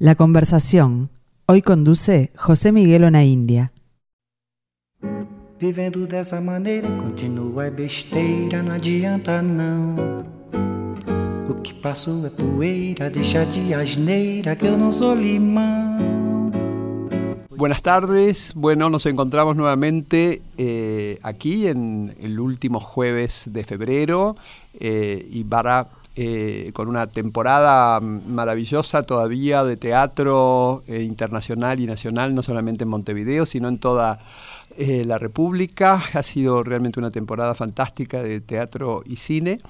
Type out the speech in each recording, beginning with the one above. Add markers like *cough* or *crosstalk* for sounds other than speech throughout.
La conversación. Hoy conduce José Miguel India. Vivendo dessa maneira, continua é besteira, não adianta não. O que passou é poeira, deixa de asneira, que eu não sou limão. Buenas tardes, bueno, nos encontramos nuevamente eh, aquí en el último jueves de febrero eh, y para eh, con una temporada maravillosa todavía de teatro eh, internacional y nacional, no solamente en Montevideo, sino en toda eh, la República. Ha sido realmente una temporada fantástica de teatro y cine.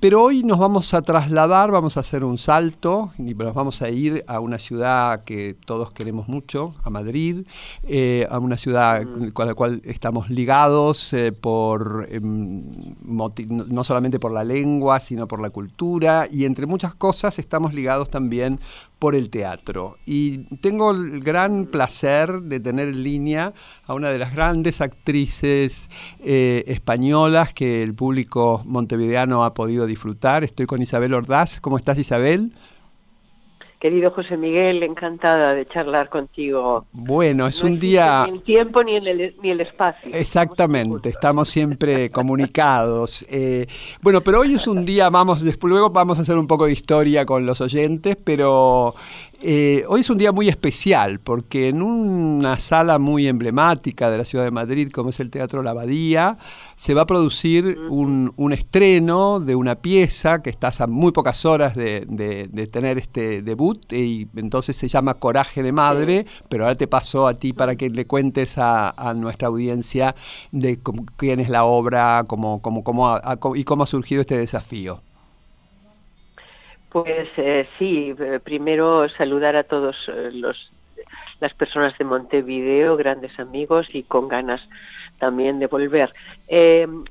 Pero hoy nos vamos a trasladar, vamos a hacer un salto y nos vamos a ir a una ciudad que todos queremos mucho, a Madrid, eh, a una ciudad con la cual estamos ligados eh, por em, no solamente por la lengua, sino por la cultura y entre muchas cosas estamos ligados también por el teatro. Y tengo el gran placer de tener en línea a una de las grandes actrices eh, españolas que el público montevideano ha podido disfrutar. Estoy con Isabel Ordaz. ¿Cómo estás, Isabel? Querido José Miguel, encantada de charlar contigo. Bueno, es un día... Ni el tiempo ni el, ni el espacio. Exactamente, estamos siempre *laughs* comunicados. Eh, bueno, pero hoy es un día, vamos, después luego vamos a hacer un poco de historia con los oyentes, pero eh, hoy es un día muy especial porque en una sala muy emblemática de la ciudad de Madrid, como es el Teatro La Abadía, se va a producir un, estreno de una pieza que está a muy pocas horas de, tener este debut y entonces se llama Coraje de Madre, pero ahora te paso a ti para que le cuentes a, nuestra audiencia de quién es la obra cómo, cómo, cómo y cómo ha surgido este desafío. Pues eh, sí, eh, primero saludar a todos eh, los las personas de Montevideo, grandes amigos y con ganas también de volver.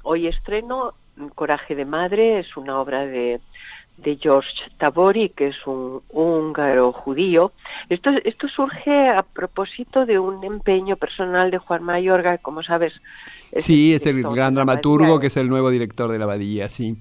hoy estreno Coraje de Madre, es una obra de, de George Tabori, que es un húngaro judío. Esto, esto surge a propósito de un empeño personal de Juan Mayorga, como sabes. sí, es el gran dramaturgo que es el nuevo director de la Abadía, sí.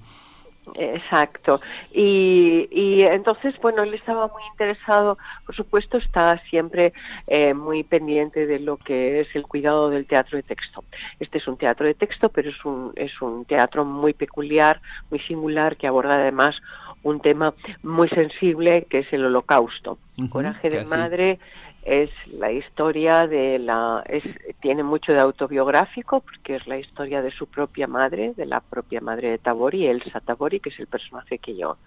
Exacto. Y, y, entonces, bueno, él estaba muy interesado, por supuesto, está siempre eh, muy pendiente de lo que es el cuidado del teatro de texto. Este es un teatro de texto, pero es un, es un teatro muy peculiar, muy singular, que aborda además un tema muy sensible, que es el holocausto. Coraje de madre es la historia de la es, tiene mucho de autobiográfico porque es la historia de su propia madre de la propia madre de Tabori Elsa Tabori que es el personaje que yo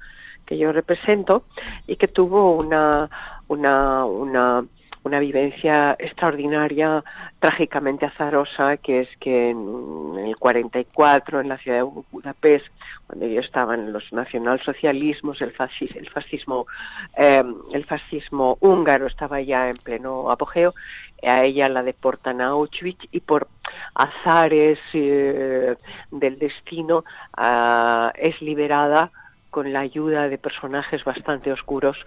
que yo represento y que tuvo una una una una vivencia extraordinaria, trágicamente azarosa, que es que en el 44, en la ciudad de Budapest, cuando ellos estaban los nacionalsocialismos, el, fascismo, el fascismo, em, el fascismo húngaro estaba ya en pleno apogeo, a ella la deportan a Auschwitz y por azares eh, del destino ah, es liberada con la ayuda de personajes bastante oscuros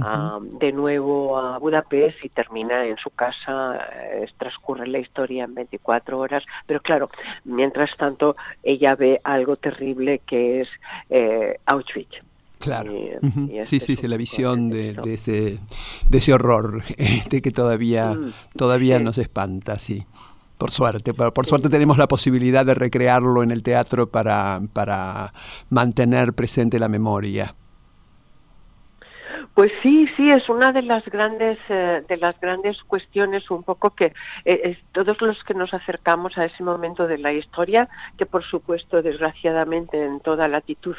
ah, de nuevo a Budapest y termina en su casa, eh, transcurre la historia en 24 horas, pero claro, mientras tanto ella ve algo terrible que es eh, Auschwitz. Claro. Este sí, sí, sí, la visión de, ese, de ese horror *laughs* este que todavía, mm, todavía nos espanta, sí. Por suerte, por, suerte tenemos la posibilidad de recrearlo en el teatro para, para mantener presente la memoria. Pues sí, sí, es una de las grandes eh, de las grandes cuestiones un poco que eh, es, todos los que nos acercamos a ese momento de la historia, que por supuesto desgraciadamente en toda latitud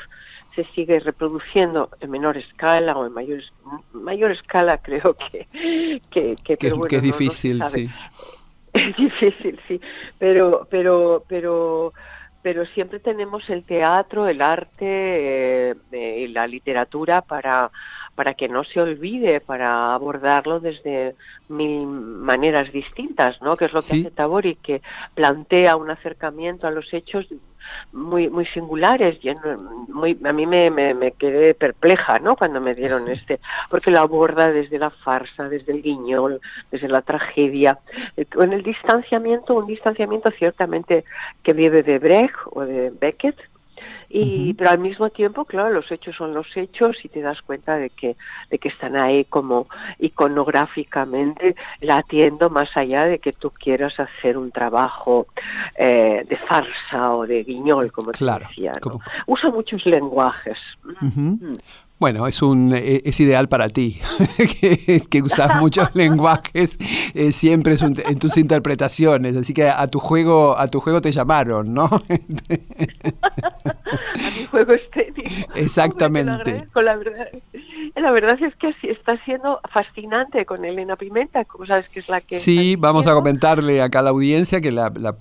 se sigue reproduciendo en menor escala o en mayor mayor escala *laughs* creo que que, que, es difícil, sí. *laughs* Es difícil, sí, pero, pero, pero, pero siempre tenemos el teatro, el arte eh, y la literatura para para que no se olvide, para abordarlo desde mil maneras distintas, ¿no? Que es lo que hace Tabori, que plantea un acercamiento a los hechos muy muy singulares. Y muy a mí me, me, quedé perpleja no cuando me dieron *laughs* este porque lo aborda desde la farsa desde el guiñol desde la tragedia en el distanciamiento un distanciamiento ciertamente que vive de Brecht o de Beckett y pero al mismo tiempo claro los hechos son los hechos y te das cuenta de que de que están ahí como iconográficamente latiendo más allá de que tú quieras hacer un trabajo eh, de farsa o de guiñol como te decía usa muchos lenguajes bueno, es un e, es ideal para ti, *laughs* que, usas *laughs* muchos lenguajes eh, siempre en tus interpretaciones, así que a tu juego a tu juego te llamaron, ¿no? *laughs* a mi juego estético. Exactamente. la, verdad, la verdad es que está siendo fascinante con Elena Pimenta, como sabes que es la que... Sí, vamos a comentarle acá a la audiencia que la, la,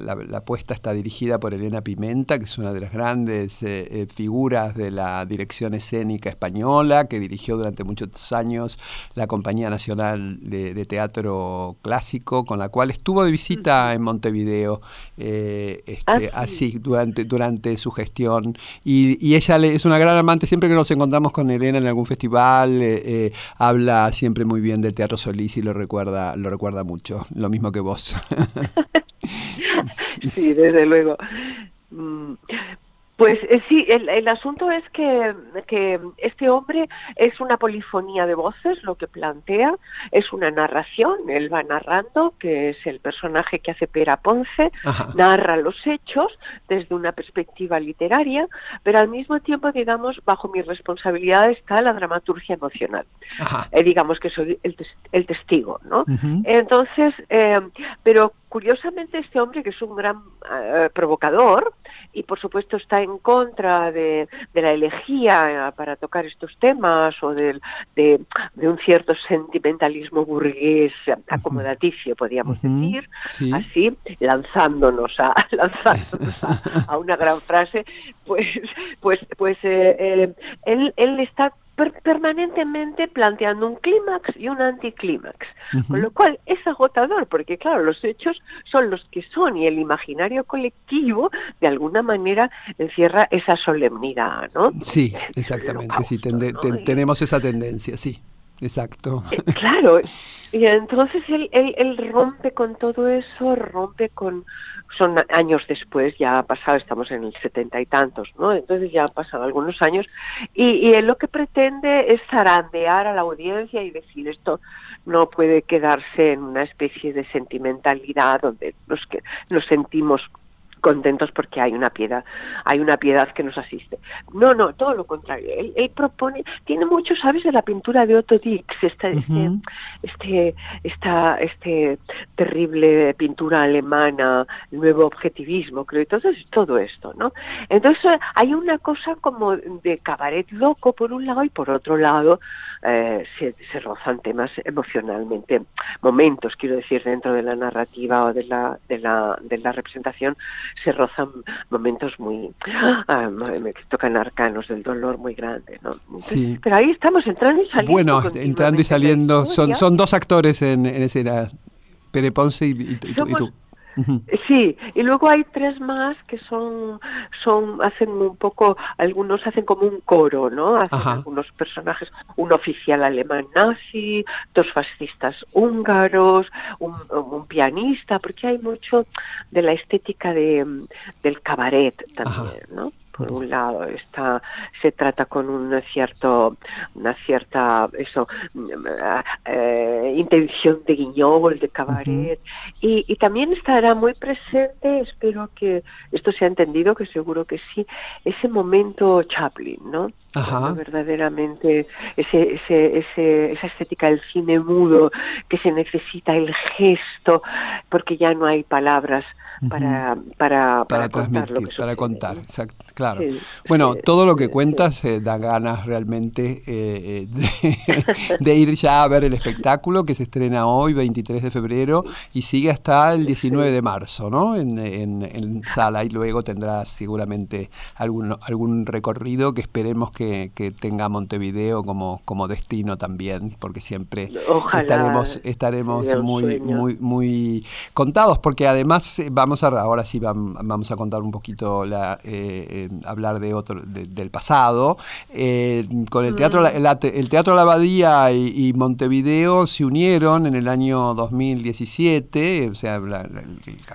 la, puesta está dirigida por Elena Pimenta, que es una de las grandes eh, eh, figuras de la dirección escénica española, que dirigió durante muchos años la Compañía Nacional de, Teatro Clásico, con la cual estuvo de visita en Montevideo, eh, este, ah, así, durante, durante su gestión. Y, ella es una gran amante, siempre que nos encontramos con Elena en algún festival, eh, eh, habla siempre muy bien del Teatro Solís y lo recuerda, lo recuerda mucho, lo mismo que vos. *laughs* sí, desde luego. *laughs* Pues eh, sí, el, el, asunto es que, que, este hombre es una polifonía de voces, lo que plantea, es una narración, él va narrando, que es el personaje que hace Pera Ponce, narra los hechos desde una perspectiva literaria, pero al mismo tiempo, digamos, bajo mi responsabilidad está la dramaturgia emocional. Eh, digamos que soy el, el testigo, ¿no? Entonces, eh, pero curiosamente este hombre, que es un gran eh, provocador, y por supuesto está en contra de, la elegía para tocar estos temas o de, de, un cierto sentimentalismo burgués acomodaticio, podríamos decir, así, lanzándonos a, *laughs* lanzándonos a, una gran frase, pues, pues, pues eh, eh, él, él está permanentemente planteando un clímax y un anticlímax, con lo cual es agotador, porque claro, los hechos son los que son y el imaginario colectivo de alguna manera encierra esa solemnidad, ¿no? Sí, exactamente, sí, tenemos esa tendencia, sí. Exacto. Eh, claro, y entonces él, él, él rompe con todo eso, rompe con, son años después, ya ha pasado, estamos en el setenta y tantos, ¿no? Entonces ya han pasado algunos años y, y lo que pretende es zarandear a la audiencia y decir esto no puede quedarse en una especie de sentimentalidad donde nos, que, nos sentimos contentos porque hay una piedad, hay una piedad que nos asiste. No, no, todo lo contrario. Él, propone, tiene mucho, ¿sabes? De la pintura de Otto Dix, esta, este, este, esta, este terrible pintura alemana, el nuevo objetivismo, creo, entonces todo esto, ¿no? Entonces hay una cosa como de cabaret loco por un lado y por otro lado eh, se, se rozan temas emocionalmente, momentos, quiero decir, dentro de la narrativa o de la, de la, de la representación se rozan momentos muy me tocan arcanos del dolor muy grande ¿no? sí. pero ahí estamos entrando y saliendo bueno entrando y saliendo son son dos actores en, en escena Pere Ponce y, y tú Sí, y luego hay tres más que son, son, hacen un poco, algunos hacen como un coro, ¿no? Hacen algunos personajes, un oficial alemán nazi, dos fascistas húngaros, un, un pianista, porque hay mucho de la estética de, del cabaret también, ¿no? Por un lado está se trata con un cierto una cierta eso eh, intención de guiñol de cabaret. Y, y, también estará muy presente espero que esto se ha entendido que seguro que sí ese momento Chaplin no verdaderamente ese, ese, ese, esa estética del cine mudo que se necesita el gesto porque ya no hay palabras para, para, para, transmitir, para contar, claro. Bueno, todo lo que cuentas eh, da ganas realmente eh, eh, *laughs* de, ir ya a ver el espectáculo que se estrena hoy, 23 de febrero, y sigue hasta el 19 de marzo, ¿no? En, en, sala, y luego tendrás seguramente algún, algún recorrido que esperemos que, tenga Montevideo como, como destino también, porque siempre estaremos, estaremos muy, muy, muy contados, porque además vamos a, ahora sí vamos a contar un poquito la, eh, hablar de otro, del pasado. Eh, con el teatro, el teatro La Abadía y, Montevideo se unieron en el año 2017, o sea, la,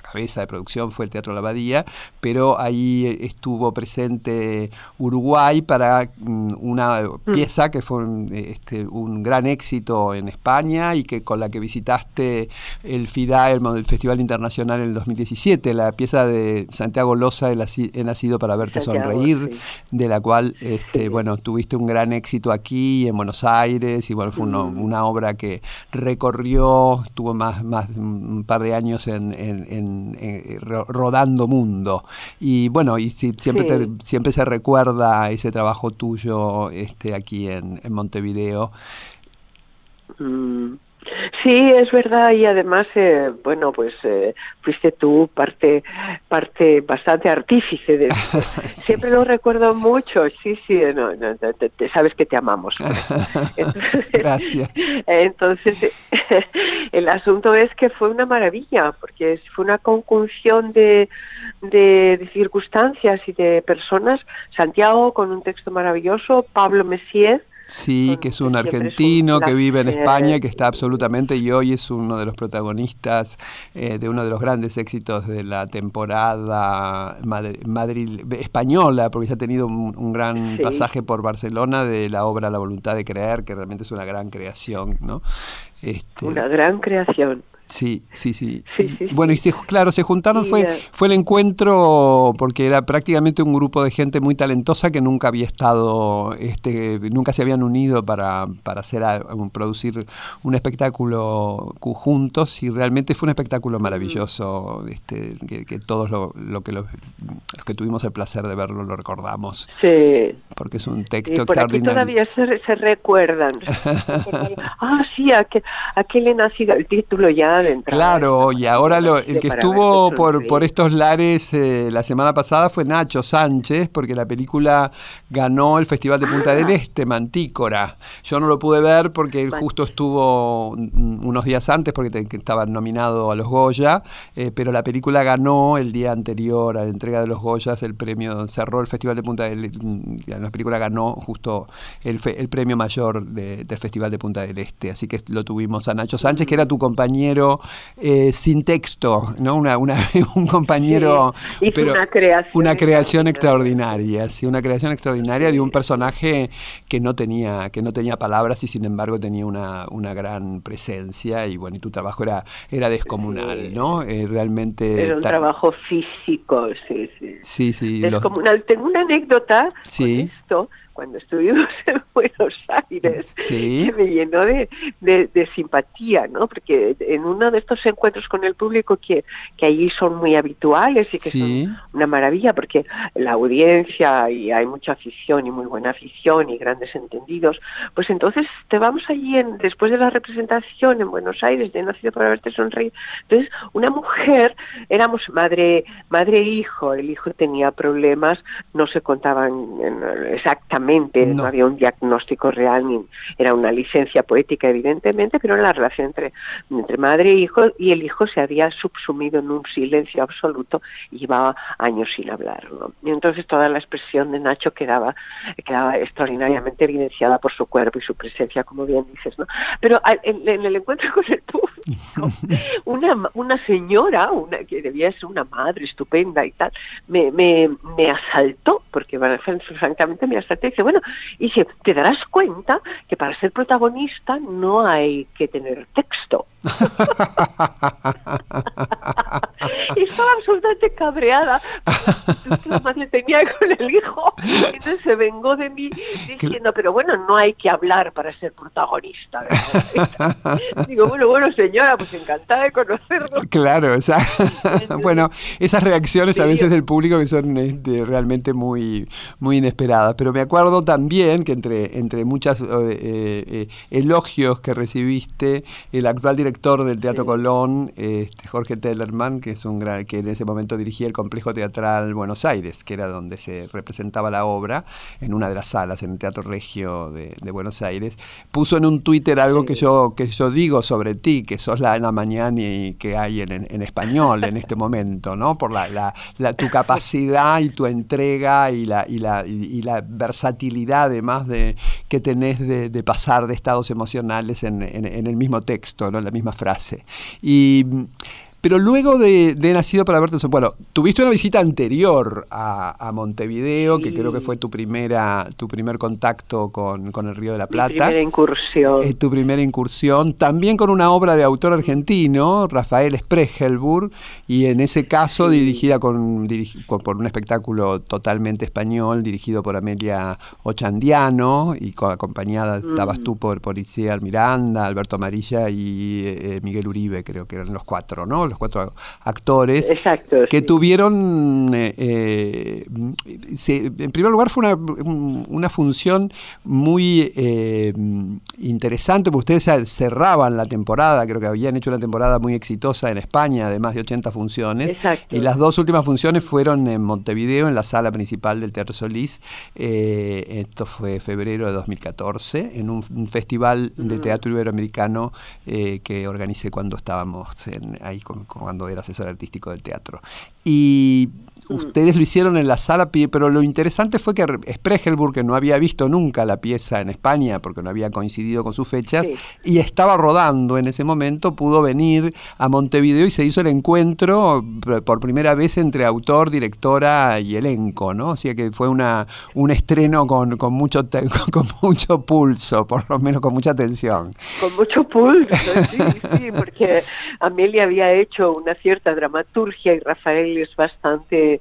cabeza de producción fue el Teatro La Abadía, pero ahí estuvo presente Uruguay para mm, una mm. pieza que fue este, un gran éxito en España y que con la que visitaste el FIDA, el, Festival Internacional en el 2017, la pieza de Santiago Loza, He nacido para verte sonreír, de la cual, este, bueno, tuviste un gran éxito aquí en Buenos Aires y bueno, fue una obra que recorrió, tuvo más, más un par de años en, rodando mundo. Y bueno, y siempre, siempre se recuerda ese trabajo tuyo este, aquí en, Montevideo. Mm. Sí, es verdad y además, eh, bueno, pues eh, fuiste tú parte, parte bastante artífice de esto. *laughs* Siempre lo recuerdo mucho, sí, sí, no, te, sabes que te amamos. *laughs* Gracias. Entonces, *laughs* el asunto es que fue una maravilla, porque fue una conjunción de, de, circunstancias y de personas. Santiago con un texto maravilloso, Pablo Messier, Sí, que es un argentino que vive en España, que está absolutamente y hoy es uno de los protagonistas eh, de uno de los grandes éxitos de la temporada Madrid, española, porque se ha tenido un, gran pasaje por Barcelona de la obra La voluntad de creer, que realmente es una gran creación, ¿no? Este, una gran creación. Sí, sí, sí. bueno, y claro, se juntaron, fue, fue el encuentro porque era prácticamente un grupo de gente muy talentosa que nunca había estado, este, nunca se habían unido para, para hacer, producir un espectáculo juntos y realmente fue un espectáculo maravilloso, este, que, todos lo, lo que los, que tuvimos el placer de verlo lo recordamos. Sí. Porque es un texto por extraordinario. todavía se, *laughs* se recuerdan. ah, sí, aquel, aquel he nacido, el título ya Claro, y ahora el que estuvo por, por estos lares eh, la semana pasada fue Nacho Sánchez, porque la película ganó el Festival de Punta del ah. Este, Mantícora. Yo no lo pude ver porque él justo estuvo unos días antes, porque estaba nominado a los Goya, eh, pero la película ganó el día anterior a la entrega de los Goyas el premio, cerró el Festival de Punta del Este, la película ganó justo el, el premio mayor del Festival de Punta del Este, así que lo tuvimos a Nacho Sánchez, que era tu compañero eh, sin texto, ¿no? Una, *laughs* un compañero. pero una creación. Una creación extraordinaria, sí, una creación extraordinaria de un personaje que no tenía, que no tenía palabras y sin embargo tenía una, una gran presencia. Y bueno, y tu trabajo era, era descomunal, ¿no? Eh, realmente. Era un trabajo físico, sí, sí. Sí, sí. Descomunal. Tengo una anécdota sí. con esto cuando estuvimos *laughs* en Buenos Aires, me llenó de, de, simpatía, ¿no? Porque en uno de estos encuentros con el público que, que allí son muy habituales y que son una maravilla, porque la audiencia y hay mucha afición y muy buena afición y grandes entendidos, pues entonces te vamos allí en, después de la representación en Buenos Aires de Nacido para verte sonreír. Entonces, una mujer, éramos madre, madre e hijo, el hijo tenía problemas, no se contaban exactamente no. había un diagnóstico real, ni era una licencia poética evidentemente, pero era la relación entre, entre madre e hijo y el hijo se había subsumido en un silencio absoluto y llevaba años sin hablar. Y entonces toda la expresión de Nacho quedaba, quedaba extraordinariamente evidenciada por su cuerpo y su presencia, como bien dices. ¿no? Pero en, el encuentro con el público, *laughs* una, una señora, una que debía ser una madre estupenda y tal, me, me, me asaltó, porque *laughs* francamente me asaltó dice, bueno, y dice, te darás cuenta que para ser protagonista no hay que tener texto. *laughs* y estaba absolutamente cabreada. La madre tenía con el hijo. Entonces se vengó de mí diciendo, pero bueno, no hay que hablar para ser protagonista. *laughs* Digo, bueno, bueno, señora, pues encantada de conocerlo. Claro, o sea, *laughs* bueno, esas reacciones a veces del público que son este, realmente muy, muy inesperadas. Pero me acuerdo también que entre, entre muchas eh, eh, elogios que recibiste, el actual director del Teatro Colón, este, Jorge Tellerman, que es un gran, que en ese momento dirigía el complejo teatral Buenos Aires, que era donde se representaba la obra, en una de las salas, en el Teatro Regio de, Buenos Aires, puso en un Twitter algo que yo, que yo digo sobre ti, que sos la Ana Mañani que hay en, en, español en este momento, ¿no? Por la, la, tu capacidad y tu entrega y la, y la, y, la versatilidad además de que tenés de, pasar de estados emocionales en, en, el mismo texto, ¿no? en la misma frase. Y pero luego de, Nacido para verte, bueno, tuviste una visita anterior a, Montevideo, que creo que fue tu primera, tu primer contacto con, el Río de la Plata. Mi primera incursión. Eh, tu primera incursión, también con una obra de autor argentino, Rafael Spregelburg, y en ese caso dirigida con, por un espectáculo totalmente español, dirigido por Amelia Ochandiano, y acompañada estabas mm. tú por, por Miranda, Alberto Amarilla y eh, Miguel Uribe, creo que eran los cuatro, ¿no? Los cuatro actores, que tuvieron, eh, eh, en primer lugar fue una, una función muy eh, interesante, porque ustedes cerraban la temporada, creo que habían hecho una temporada muy exitosa en España, de más de 80 funciones, y las dos últimas funciones fueron en Montevideo, en la sala principal del Teatro Solís, esto fue febrero de 2014, en un, festival de teatro iberoamericano que organicé cuando estábamos ahí con, cuando era asesor artístico del teatro. Y. Ustedes lo hicieron en la sala, pero lo interesante fue que Spregelburg, que no había visto nunca la pieza en España porque no había coincidido con sus fechas, y estaba rodando en ese momento, pudo venir a Montevideo y se hizo el encuentro por primera vez entre autor, directora y elenco, ¿no? O sea que fue una, un estreno con, con, mucho, *laughs* con mucho pulso, por lo menos con mucha tensión. Con mucho pulso, sí, sí, porque Amelia había hecho una cierta dramaturgia y Rafael es bastante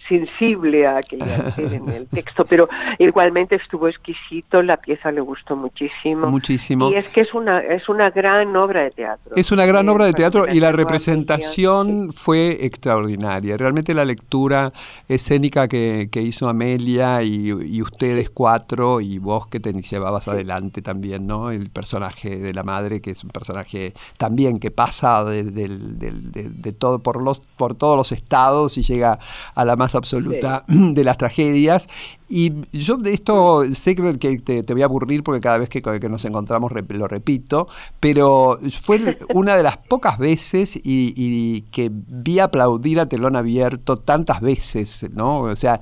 sensible a que *laughs* en el texto, pero igualmente estuvo exquisito, la pieza le gustó muchísimo. Muchísimo. Y es que es una, es una gran obra de teatro. Es una gran obra de teatro y la representación fue extraordinaria. Realmente la lectura escénica que, hizo Amelia y, ustedes cuatro y vos que te llevabas adelante también, ¿no? El personaje de la madre, que es un personaje también que pasa de, de todo por los por todos los estados y llega a la más absoluta *clears throat* de las tragedias y yo de esto sé que te, voy a aburrir porque cada vez que, nos encontramos lo repito, pero fue *laughs* una de las pocas veces y, que vi aplaudir a telón abierto tantas veces, ¿no? O sea,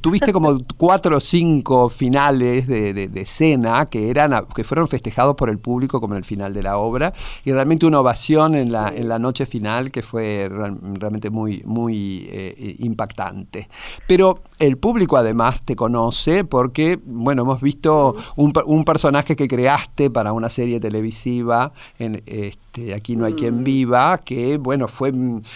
tuviste como *laughs* cuatro o cinco finales de, escena que, eran, que fueron festejados por el público como en el final de la obra y realmente una ovación en la, en la noche final que fue realmente muy, muy eh, impactante. Pero el público además te conoce porque, bueno, hemos visto un, un personaje que creaste para una serie televisiva en este, Aquí no hay quien mm. viva, que, bueno, fue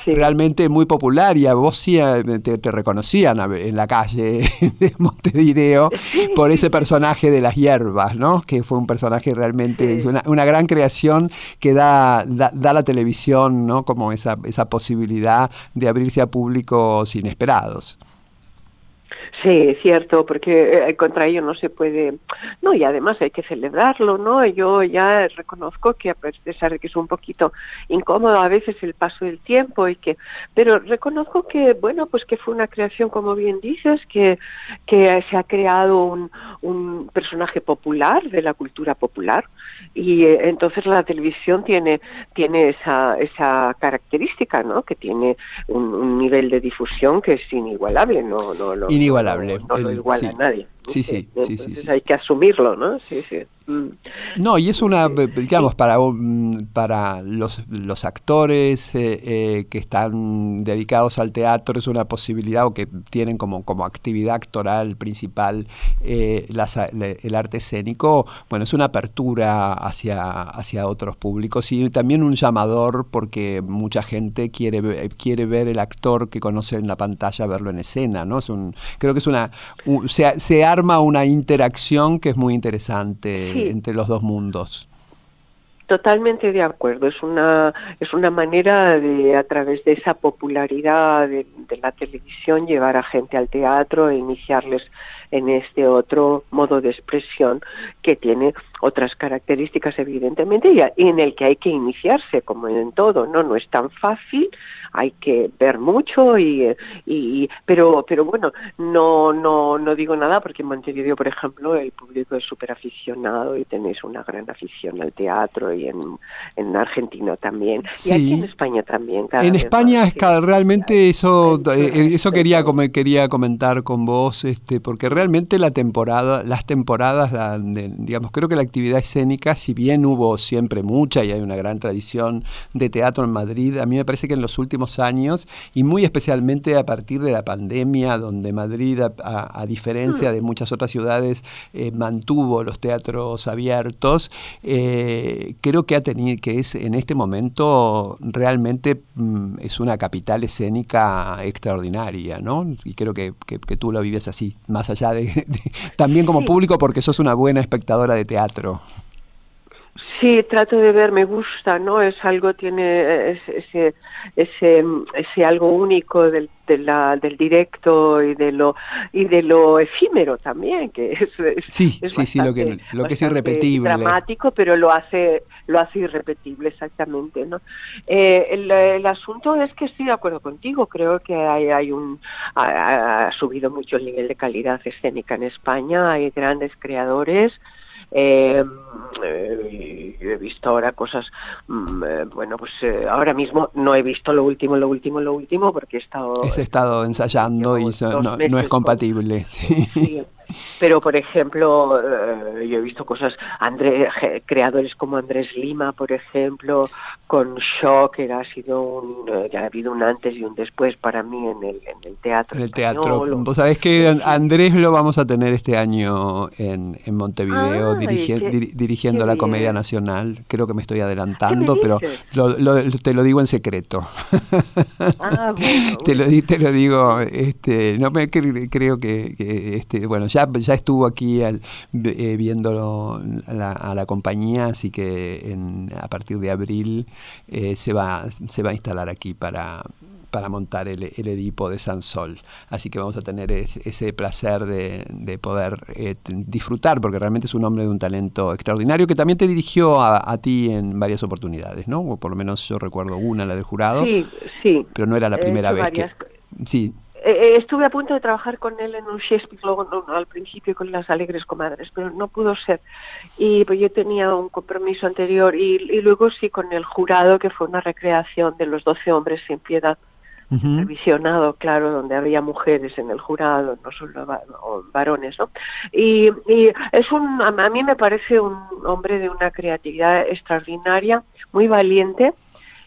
realmente muy popular y a vos sí eh, te, reconocían en la calle *laughs* de Montevideo por ese personaje de las hierbas, ¿no? Que fue un personaje realmente, una, gran creación que da, da, da, la televisión, ¿no? Como esa, esa posibilidad de abrirse a públicos inesperados. Sí, cierto, porque eh, contra ello no se puede, no, y además hay que celebrarlo, ¿no? Yo ya reconozco que a pesar de que es un poquito incómodo a veces el paso del tiempo y que, pero reconozco que, bueno, pues que fue una creación, como bien dices, que, que se ha creado un, un personaje popular de la cultura popular y eh, entonces la televisión tiene, tiene esa, esa característica, ¿no? Que tiene un, nivel de difusión que es inigualable, ¿no? no, no inigualable no, lo iguala a nadie. Sí, sí, sí, sí, Hay que asumirlo, ¿no? Sí, sí. Mm. No, y es una, digamos, para, para los, los actores eh, eh, que están dedicados al teatro, es una posibilidad o que tienen como, como actividad actoral principal eh, el arte escénico, bueno, es una apertura hacia, hacia otros públicos y también un llamador porque mucha gente quiere, quiere ver el actor que conoce en la pantalla, verlo en escena, ¿no? Es un, creo que es una, se, se arma una interacción que es muy interesante entre los dos mundos. Totalmente de acuerdo. Es una es una manera de a través de esa popularidad de, la televisión llevar a gente al teatro e iniciarles en este otro modo de expresión que tiene otras características evidentemente y en el que hay que iniciarse como en todo, no no es tan fácil, hay que ver mucho y, y pero pero bueno, no no no digo nada porque en Montevideo, por ejemplo, el público es súper aficionado y tenéis una gran afición al teatro y en, en Argentina también y aquí en España también. en España es realmente eso eh, eso quería quería comentar con vos este porque realmente la temporada las temporadas digamos creo que la actividad escénica, si bien hubo siempre mucha y hay una gran tradición de teatro en Madrid, a mí me parece que en los últimos años, y muy especialmente a partir de la pandemia, donde Madrid, a, diferencia de muchas otras ciudades, eh, mantuvo los teatros abiertos, eh, creo que ha tenido, que es en este momento realmente mm, es una capital escénica extraordinaria, ¿no? Y creo que, tú lo vives así, más allá de también como público, porque sos una buena espectadora de teatro. Sí, trato de ver, me gusta, ¿no? Es algo, tiene ese, ese, ese algo único del, del directo y de lo y de lo efímero también, que es, sí, sí, sí, lo que, lo que es irrepetible. Dramático, pero lo hace lo hace irrepetible, exactamente, ¿no? Eh, el, asunto es que estoy de acuerdo contigo, creo que hay, hay un ha subido mucho el nivel de calidad escénica en España, hay grandes creadores eh, eh, he visto ahora cosas, mm, eh, bueno, pues eh, ahora mismo no he visto lo último, lo último, lo último, porque he estado... He estado ensayando y no, es compatible. *laughs* sí. Pero, por ejemplo, yo he visto cosas, André, creadores como Andrés Lima, por ejemplo, con Shock, que ha sido un, ya ha habido un antes y un después para mí en el, en el teatro. En el teatro. Vos sabés que Andrés lo vamos a tener este año en, en Montevideo dirigiendo la Comedia Nacional. Creo que me estoy adelantando, pero te lo digo en secreto. Ah, *laughs* te, lo, te lo digo, este, no me creo que, que este, bueno, ya, ya estuvo aquí eh, viendo a la compañía, así que a partir de abril eh, se, va, se va a instalar aquí para, para montar el, Edipo de San Sol. Así que vamos a tener ese placer de, poder eh, disfrutar, porque realmente es un hombre de un talento extraordinario que también te dirigió a, ti en varias oportunidades, ¿no? O por lo menos yo recuerdo una, la del jurado. Sí, sí. Pero no era la primera vez que... Sí, eh, estuve a punto de trabajar con él en un Shakespeare luego al principio con las Alegres Comadres, pero no pudo ser. Y pues yo tenía un compromiso anterior y, luego sí con el jurado, que fue una recreación de los doce hombres sin piedad. revisionado, claro, donde había mujeres en el jurado, no solo varones, ¿no? Y, es un, a mí me parece un hombre de una creatividad extraordinaria, muy valiente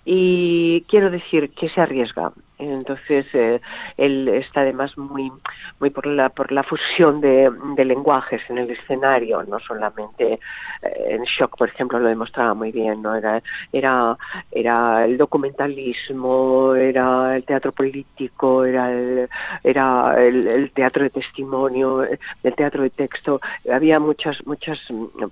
y quiero decir que se arriesga. Entonces, eh, él está además muy, muy por la, por la fusión de, lenguajes en el escenario, no solamente eh, en Shock, por ejemplo, lo demostraba muy bien, ¿no? Era, era, era el documentalismo, era el teatro político, era el, era el, teatro de testimonio, el teatro de texto. Había muchas, muchas,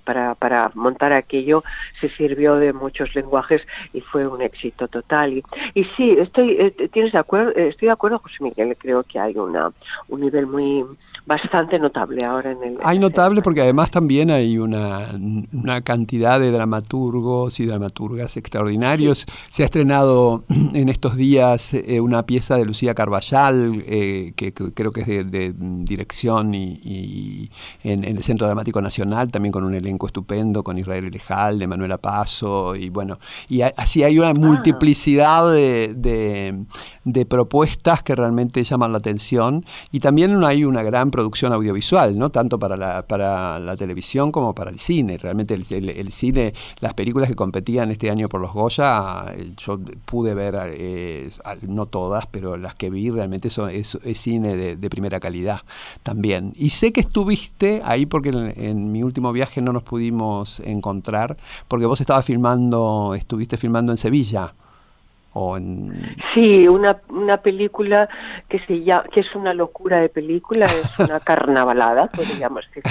para, para montar aquello se sirvió de muchos lenguajes y fue un éxito total. Y, y sí, estoy, eh, tienes acuerdo, eh, estoy de acuerdo, José Miguel, creo que hay una, un nivel muy bastante notable ahora en el... Hay notable porque además también hay una, una cantidad de dramaturgos y dramaturgas extraordinarios. Se ha estrenado *clears throat* en estos días eh, una pieza de Lucía Carballal, eh, que, creo que es de, dirección y, en, el Centro Dramático Nacional, también con un elenco estupendo, con Israel Elejal, de Manuela Paso, y bueno, y así hay una ah. multiplicidad de, de propuestas que realmente llaman la atención y también hay una gran producción audiovisual, ¿no? tanto para la, para la televisión como para el cine. Realmente el, cine, las películas que competían este año por los Goya, eh, yo pude ver, eh, no todas, pero las que vi realmente son, es, cine de, primera calidad también. Y sé que estuviste ahí porque en, mi último viaje no nos pudimos encontrar, porque vos estabas filmando, estuviste filmando en Sevilla. Sí, una, una película que se llama, que es una locura de película, es *laughs* una carnavalada, podríamos *laughs* decir,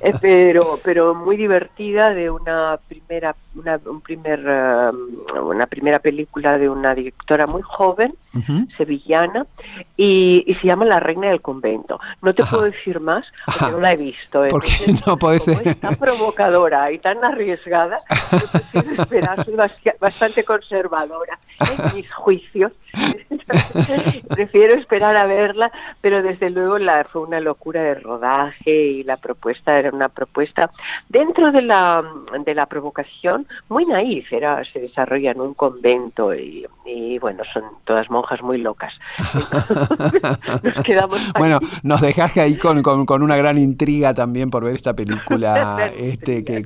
eh, pero, pero muy divertida de una primera, una, un primer, um, una primera película de una directora muy joven sevillana, y, se llama La Reina del Convento. No te puedo decir más porque no la he visto. ¿Por qué *laughs* no puede ser? Es tan provocadora y tan arriesgada, yo esperar, soy bastante conservadora en mis juicios. *laughs* prefiero esperar a verla, pero desde luego la, fue una locura de rodaje y la propuesta era una propuesta dentro de la, de la provocación muy naif, era, se desarrolla en un convento y, bueno, son todas monjas muy locas. *laughs* *laughs* nos quedamos bueno, nos dejaste ahí con, con, una gran intriga también por ver esta película. *laughs* este que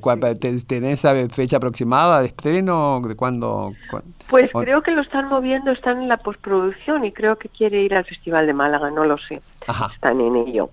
¿Tenés fecha aproximada de estreno? ¿De cuándo? Pues creo que lo están moviendo, están en la postproducción y creo que quiere ir al Festival de Málaga, no lo sé. Están en ello.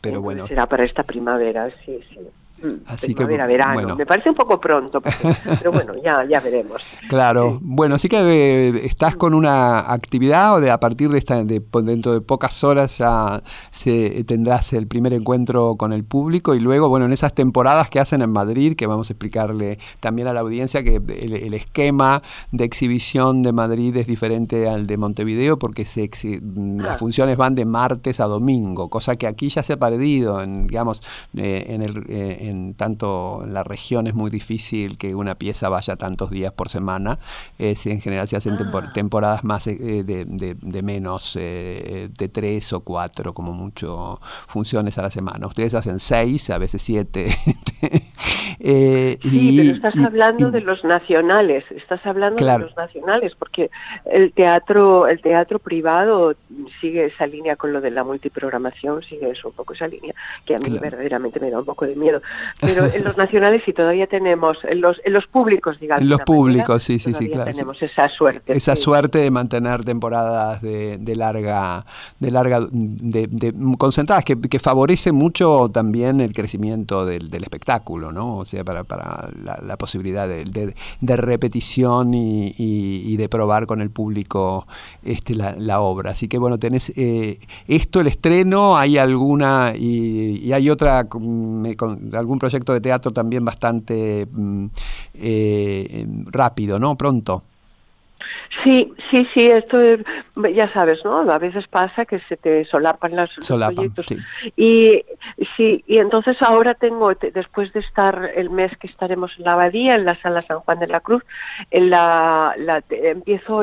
Pero bueno. Será para esta primavera, sí, sí. Mm, Así que, verano. Me parece un poco pronto, *laughs* pero bueno, ya, ya veremos. Claro. Bueno, así que eh, estás con una actividad o de a partir de esta, de, dentro de pocas horas ya se, tendrás el primer encuentro con el público y luego, bueno, en esas temporadas que hacen en Madrid, que vamos a explicarle también a la audiencia que el, esquema de exhibición de Madrid es diferente al de Montevideo porque se las funciones van de martes a domingo, cosa que aquí ya se ha perdido, en, digamos, eh, en el... Eh, en tanto en la región es muy difícil que una pieza vaya tantos días por semana. en general se hacen ah. temporadas más eh, de, de, menos, eh, de tres o cuatro, como mucho, funciones a la semana. Ustedes hacen seis, a veces siete. *laughs* Eh, sí, pero estás hablando de los nacionales, estás hablando de los nacionales, porque el teatro, el teatro privado sigue esa línea con lo de la multiprogramación, sigue eso un poco esa línea, que a mí verdaderamente me da un poco de miedo. Pero en los nacionales sí todavía tenemos, en los, en los públicos, digamos. En los públicos, sí, sí, sí, claro. Tenemos esa suerte. Esa suerte de mantener temporadas de, de larga, de larga, de, concentradas, que, que favorece mucho también el crecimiento del, del espectáculo, ¿no? O sea, para, para la, posibilidad de, de, repetición y, y, de probar con el público este, la, la obra. Así que bueno, tenés eh, esto, el estreno, hay alguna, y, y hay otra, mm, con, algún proyecto de teatro también bastante mm, eh, rápido, ¿no? Pronto. Sí, sí, sí, esto ya sabes, ¿no? A veces pasa que se te solapan los proyectos. Y sí, y entonces ahora tengo, después de estar el mes que estaremos en la abadía, en la sala San Juan de la Cruz, en la, empiezo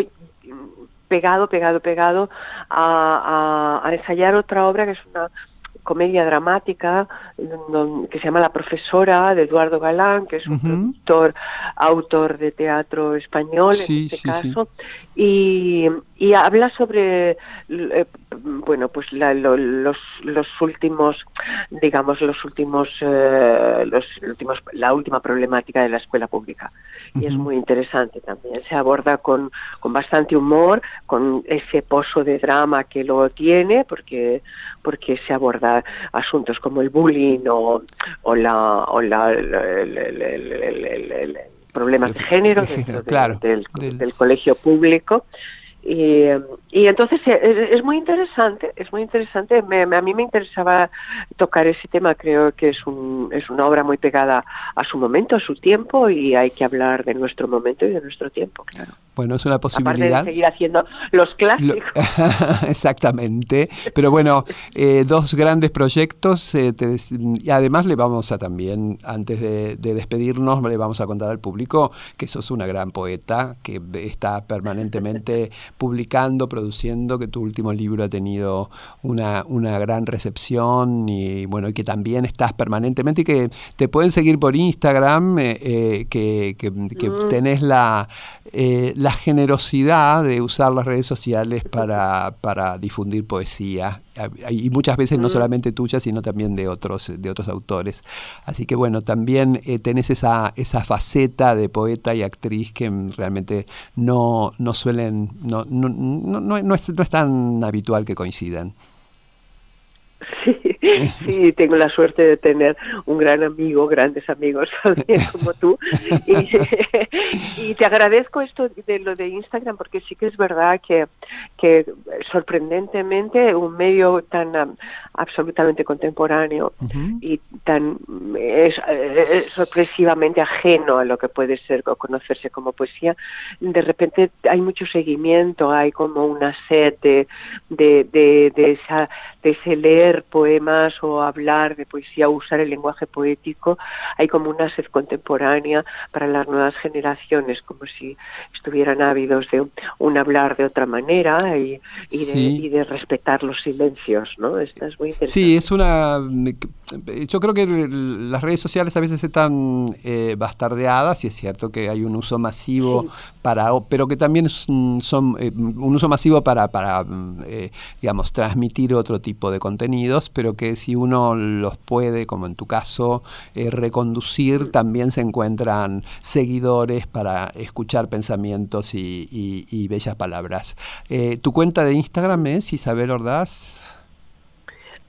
pegado, pegado, pegado a, a, ensayar otra obra que es una comedia dramática que se llama La profesora de Eduardo Galán, que es un productor, autor de teatro español en este caso, y, y habla sobre eh, bueno pues los, los últimos digamos los últimos eh, los últimos la última problemática de la escuela pública. Y es muy interesante también. Se aborda con, con bastante humor con ese pozo de drama que lo tiene porque porque se aborda asuntos como el bullying o, o la o la problemas de género, *laughs* dentro del, del, colegio público y, y entonces eh, es, muy interesante, es muy interesante. a mí me interesaba tocar ese tema, creo que es, un, es una obra muy pegada a su momento, a su tiempo, y hay que hablar de nuestro momento y de nuestro tiempo, claro. Bueno, es una posibilidad. Aparte de seguir haciendo los clásicos. *laughs* Exactamente. Pero bueno, eh, dos grandes proyectos. Eh, y además le vamos a también, antes de, de, despedirnos, le vamos a contar al público que sos una gran poeta, que está permanentemente *laughs* publicando, produciendo, que tu último libro ha tenido una, una gran recepción y bueno, y que también estás permanentemente y que te pueden seguir por Instagram, eh, eh, que, que, mm. tenés la, la generosidad de usar las redes sociales para, para difundir poesía y muchas veces no mm. solamente tuya, sino también de otros, de otros autores. Así que bueno, también tenés esa, esa faceta de poeta y actriz que realmente no, no suelen, no, no, no, no, es, no es tan habitual que coincidan. *laughs* Sí, sí, tengo la suerte de tener un gran amigo, grandes amigos *laughs* también como tú. *laughs* Y, te agradezco esto de lo de Instagram porque sí que es verdad que que sorprendentemente un medio tan um, absolutamente contemporáneo y tan es, sorpresivamente ajeno a lo que puede ser o conocerse como poesía, de repente hay mucho seguimiento, hay como una sed de, de, de, esa, de ese leer poemas o hablar de poesía, usar el lenguaje poético, hay como una sed contemporánea para las nuevas generaciones, como si estuvieran ávidos de un hablar de otra manera y, y, de, respetar los silencios, ¿no? Esta es muy interesante. Sí, es una yo creo que las redes sociales a veces están eh, bastardeadas y es cierto que hay un uso masivo para, pero que también son eh, un uso masivo para, para eh, digamos, transmitir otro tipo de pero que si uno los puede, como en tu caso, reconducir, también se encuentran seguidores para escuchar pensamientos y, bellas palabras. ¿Tu cuenta de Instagram es Isabel Ordaz?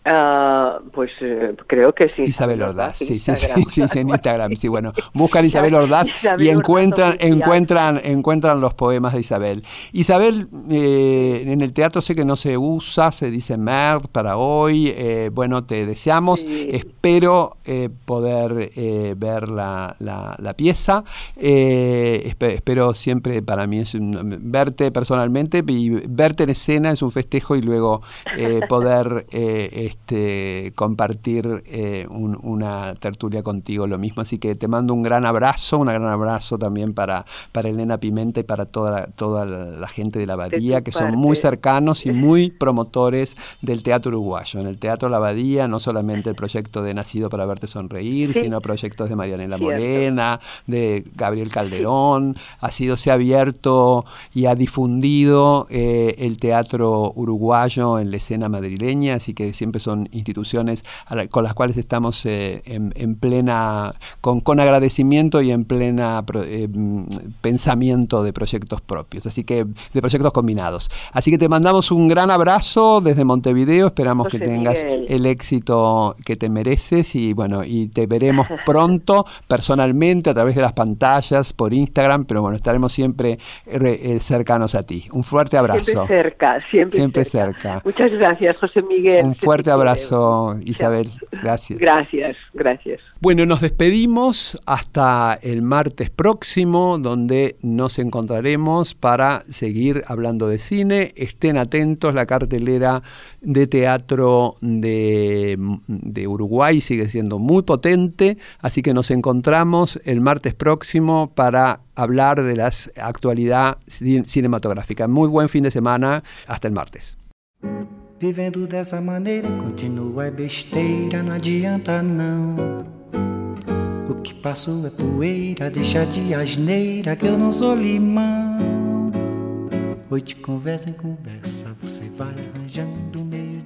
Ah, pues eh, creo que sí. Isabel Ordaz, sí, sí, sí, sí, en Instagram, sí, bueno, buscan *laughs* Isabel Ordaz y encuentran, encuentran, encuentran los poemas de Isabel. Isabel, eh, en el teatro sé que no se usa, se dice MERD para hoy, eh, bueno, te deseamos, espero poder ver la, la, pieza, espero siempre, para mí es verte personalmente y verte en escena es un festejo y luego poder este, compartir eh, una tertulia contigo lo mismo. Así que te mando un gran abrazo, un gran abrazo también para, para Elena Pimenta y para toda, toda la gente de la Abadía, que son muy cercanos y *laughs* muy promotores del teatro uruguayo. En el Teatro La Abadía, no solamente el proyecto de Nacido para Verte Sonreír, sino proyectos de Marianela Morena, de Gabriel Calderón. Ha sido, se ha abierto y ha difundido eh, el teatro uruguayo en la escena madrileña, así que siempre son instituciones con las cuales estamos eh, en, plena, con, con, agradecimiento y en plena eh, pensamiento de proyectos propios, así que de proyectos combinados. Así que te mandamos un gran abrazo desde Montevideo, esperamos que tengas el éxito que te mereces y bueno, y te veremos *laughs* pronto personalmente a través de las pantallas, por Instagram, pero bueno, estaremos siempre eh, cercanos a ti. Un fuerte abrazo. Siempre cerca, siempre, cerca. Muchas gracias, José Miguel. Un fuerte abrazo, Isabel. Gracias. Gracias, gracias. Bueno, nos despedimos hasta el martes próximo, donde nos encontraremos para seguir hablando de cine. Estén atentos, la cartelera de teatro de, de Uruguay sigue siendo muy potente, así que nos encontramos el martes próximo para hablar de la actualidad cinematográfica. Muy buen fin de semana, hasta el martes. Vivendo dessa maneira, continua é besteira, não adianta não. O que passou é poeira, deixa de asneira que eu não sou limão. Hoje conversa em conversa, você vai arranjando meio